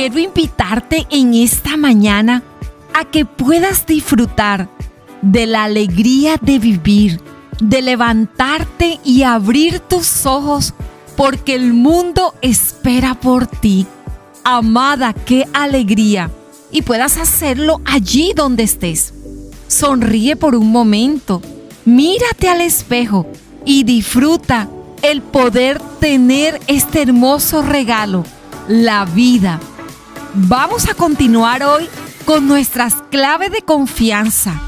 quiero invitarte en esta mañana a que puedas disfrutar de la alegría de vivir, de levantarte y abrir tus ojos porque el mundo espera por ti. Amada, qué alegría. Y puedas hacerlo allí donde estés. Sonríe por un momento, mírate al espejo y disfruta el poder tener este hermoso regalo, la vida. Vamos a continuar hoy con nuestras claves de confianza.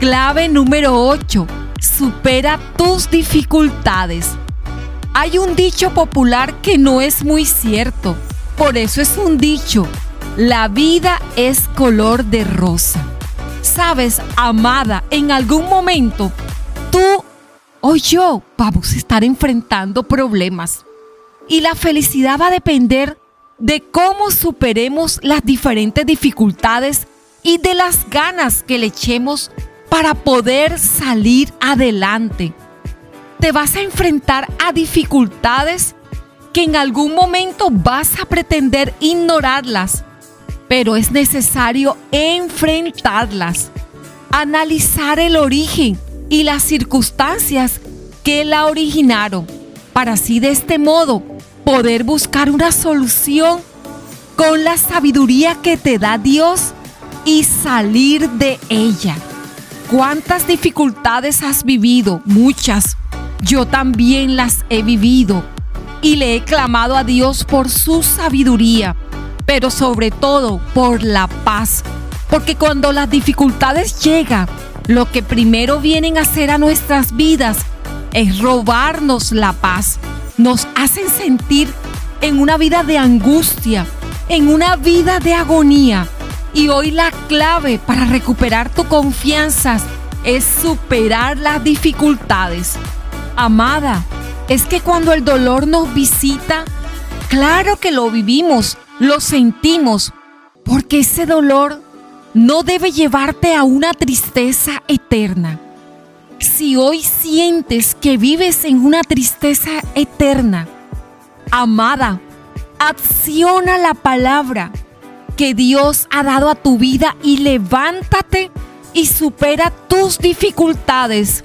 Clave número 8. Supera tus dificultades. Hay un dicho popular que no es muy cierto. Por eso es un dicho. La vida es color de rosa. Sabes, amada, en algún momento tú o yo vamos a estar enfrentando problemas. Y la felicidad va a depender de cómo superemos las diferentes dificultades y de las ganas que le echemos para poder salir adelante. Te vas a enfrentar a dificultades que en algún momento vas a pretender ignorarlas, pero es necesario enfrentarlas, analizar el origen y las circunstancias que la originaron, para así de este modo poder buscar una solución con la sabiduría que te da Dios y salir de ella. ¿Cuántas dificultades has vivido? Muchas. Yo también las he vivido y le he clamado a Dios por su sabiduría, pero sobre todo por la paz. Porque cuando las dificultades llegan, lo que primero vienen a hacer a nuestras vidas es robarnos la paz nos hacen sentir en una vida de angustia, en una vida de agonía. Y hoy la clave para recuperar tu confianza es superar las dificultades. Amada, es que cuando el dolor nos visita, claro que lo vivimos, lo sentimos, porque ese dolor no debe llevarte a una tristeza eterna si hoy sientes que vives en una tristeza eterna, amada, acciona la palabra que Dios ha dado a tu vida y levántate y supera tus dificultades.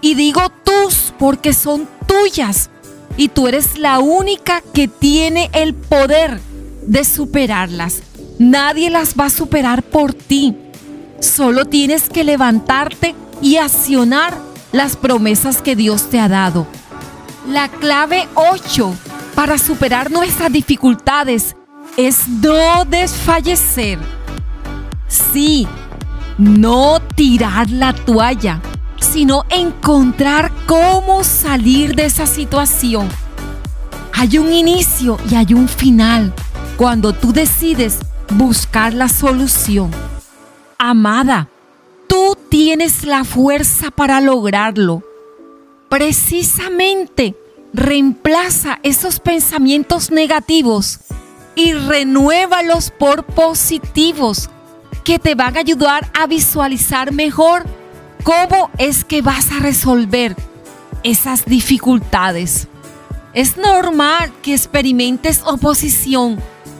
Y digo tus porque son tuyas y tú eres la única que tiene el poder de superarlas. Nadie las va a superar por ti. Solo tienes que levantarte y accionar las promesas que Dios te ha dado. La clave 8 para superar nuestras dificultades es no desfallecer. Sí, no tirar la toalla, sino encontrar cómo salir de esa situación. Hay un inicio y hay un final cuando tú decides buscar la solución. Amada, Tú tienes la fuerza para lograrlo. Precisamente reemplaza esos pensamientos negativos y renuévalos por positivos que te van a ayudar a visualizar mejor cómo es que vas a resolver esas dificultades. Es normal que experimentes oposición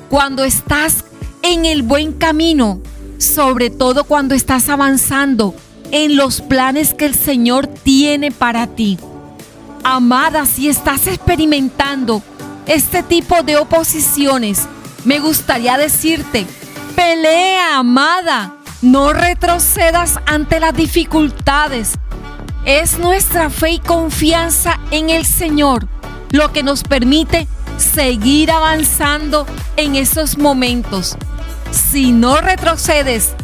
cuando estás en el buen camino sobre todo cuando estás avanzando en los planes que el Señor tiene para ti. Amada, si estás experimentando este tipo de oposiciones, me gustaría decirte, pelea, amada, no retrocedas ante las dificultades. Es nuestra fe y confianza en el Señor lo que nos permite seguir avanzando en esos momentos. Si no retrocedes,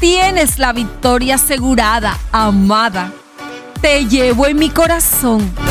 tienes la victoria asegurada, amada. Te llevo en mi corazón.